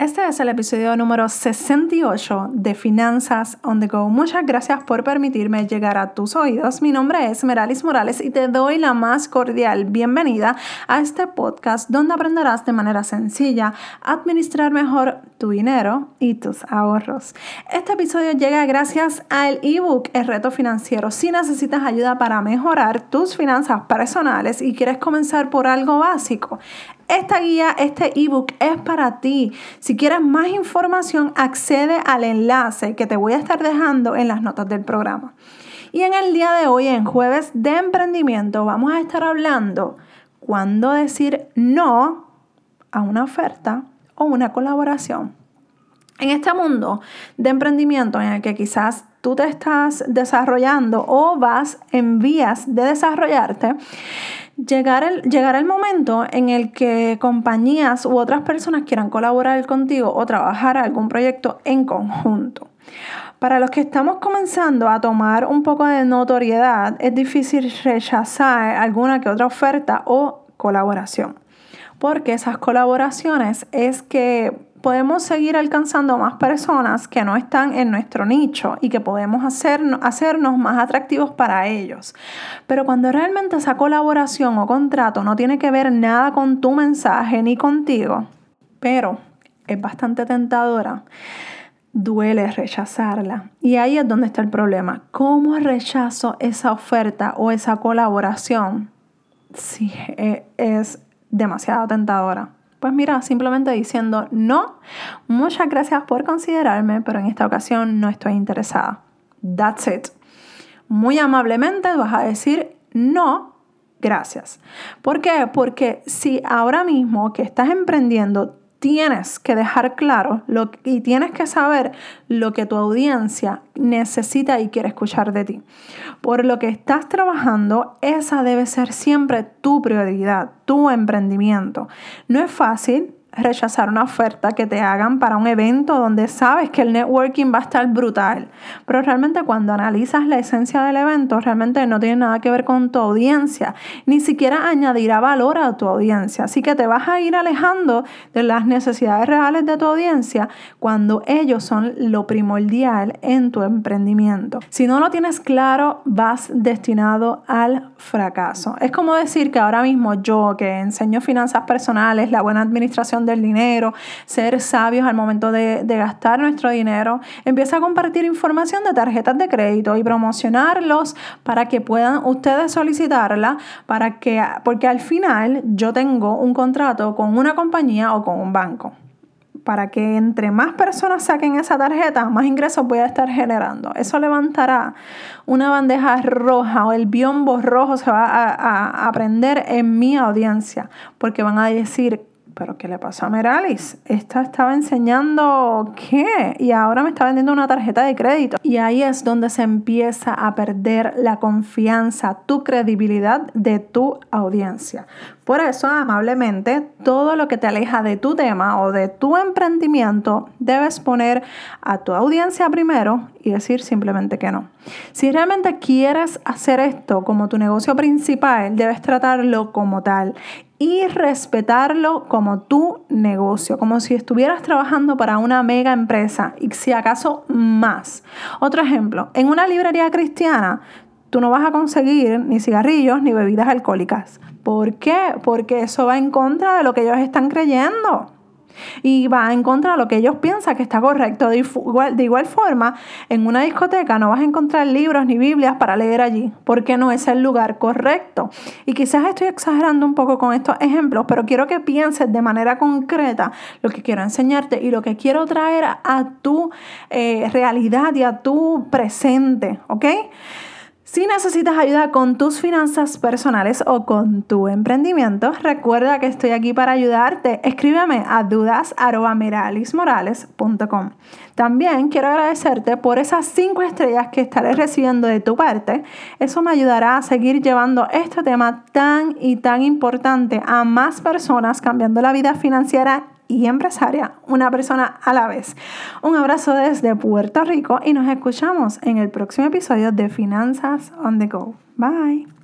Este es el episodio número 68 de Finanzas on the Go. Muchas gracias por permitirme llegar a tus oídos. Mi nombre es Meralis Morales y te doy la más cordial bienvenida a este podcast donde aprenderás de manera sencilla a administrar mejor tu dinero y tus ahorros. Este episodio llega gracias al ebook El reto financiero. Si necesitas ayuda para mejorar tus finanzas personales y quieres comenzar por algo básico, esta guía, este ebook es para ti. Si quieres más información, accede al enlace que te voy a estar dejando en las notas del programa. Y en el día de hoy, en jueves de emprendimiento, vamos a estar hablando cuándo decir no a una oferta o una colaboración. En este mundo de emprendimiento en el que quizás tú te estás desarrollando o vas en vías de desarrollarte, llegar el, llegar el momento en el que compañías u otras personas quieran colaborar contigo o trabajar algún proyecto en conjunto. Para los que estamos comenzando a tomar un poco de notoriedad, es difícil rechazar alguna que otra oferta o colaboración, porque esas colaboraciones es que podemos seguir alcanzando más personas que no están en nuestro nicho y que podemos hacernos más atractivos para ellos. Pero cuando realmente esa colaboración o contrato no tiene que ver nada con tu mensaje ni contigo, pero es bastante tentadora, duele rechazarla. Y ahí es donde está el problema. ¿Cómo rechazo esa oferta o esa colaboración e, es demasiado tentadora? Pues mira, simplemente diciendo no, muchas gracias por considerarme, pero en esta ocasión no estoy interesada. That's it. Muy amablemente vas a decir no, gracias. ¿Por qué? Porque si ahora mismo que estás emprendiendo tienes que dejar claro lo, y tienes que saber lo que tu audiencia necesita y quiere escuchar de ti. Por lo que estás trabajando, esa debe ser siempre tu prioridad, tu emprendimiento. No es fácil, rechazar una oferta que te hagan para un evento donde sabes que el networking va a estar brutal. Pero realmente cuando analizas la esencia del evento, realmente no tiene nada que ver con tu audiencia, ni siquiera añadirá valor a tu audiencia. Así que te vas a ir alejando de las necesidades reales de tu audiencia cuando ellos son lo primordial en tu emprendimiento. Si no lo tienes claro, vas destinado al fracaso. Es como decir que ahora mismo yo que enseño finanzas personales, la buena administración del dinero, ser sabios al momento de, gastar nuestro dinero. Empieza a compartir información de tarjetas de crédito y promocionarlos para que puedan ustedes solicitarla, para que, porque al final yo tengo un contrato con una compañía o con un banco para que entre más personas saquen esa tarjeta, más ingresos voy a estar generando. Eso levantará una bandeja roja o el biombo rojo se va a, a prender en mi audiencia, porque van a decir, ¿pero qué le pasó a Meralis? Esta estaba enseñando qué y ahora me está vendiendo una tarjeta de crédito. Y ahí es donde se empieza a perder la confianza, tu credibilidad de tu audiencia. Por eso, amablemente, todo lo que te aleja de tu tema o de tu emprendimiento, debes poner a tu audiencia primero y decir simplemente que no. Si realmente quieres hacer esto como tu negocio principal, debes tratarlo como tal y respetarlo como tu negocio, como si estuvieras trabajando para una mega empresa y si acaso más. Otro ejemplo, en una librería cristiana, tú no vas a conseguir ni cigarrillos ni bebidas alcohólicas. ¿Por qué? Porque eso va en contra de lo que ellos están creyendo y va en contra de lo que ellos piensan que está correcto. De igual, de igual forma, en una discoteca no vas a encontrar libros ni Biblias para leer allí, porque no es el lugar correcto. Y quizás estoy exagerando un poco con estos ejemplos, pero quiero que pienses de manera concreta lo que quiero enseñarte y lo que quiero traer a tu eh, realidad y a tu presente, ¿ok? Si necesitas ayuda con tus finanzas personales o con tu emprendimiento, recuerda que estoy aquí para ayudarte. Escríbeme a dudas.meralismorales.com. También quiero agradecerte por esas cinco estrellas que estaré recibiendo de tu parte. Eso me ayudará a seguir llevando este tema tan y tan importante a más personas, cambiando la vida financiera y empresaria, una persona a la vez. Un abrazo desde Puerto Rico y nos escuchamos en el próximo episodio de Finanzas on the Go. Bye.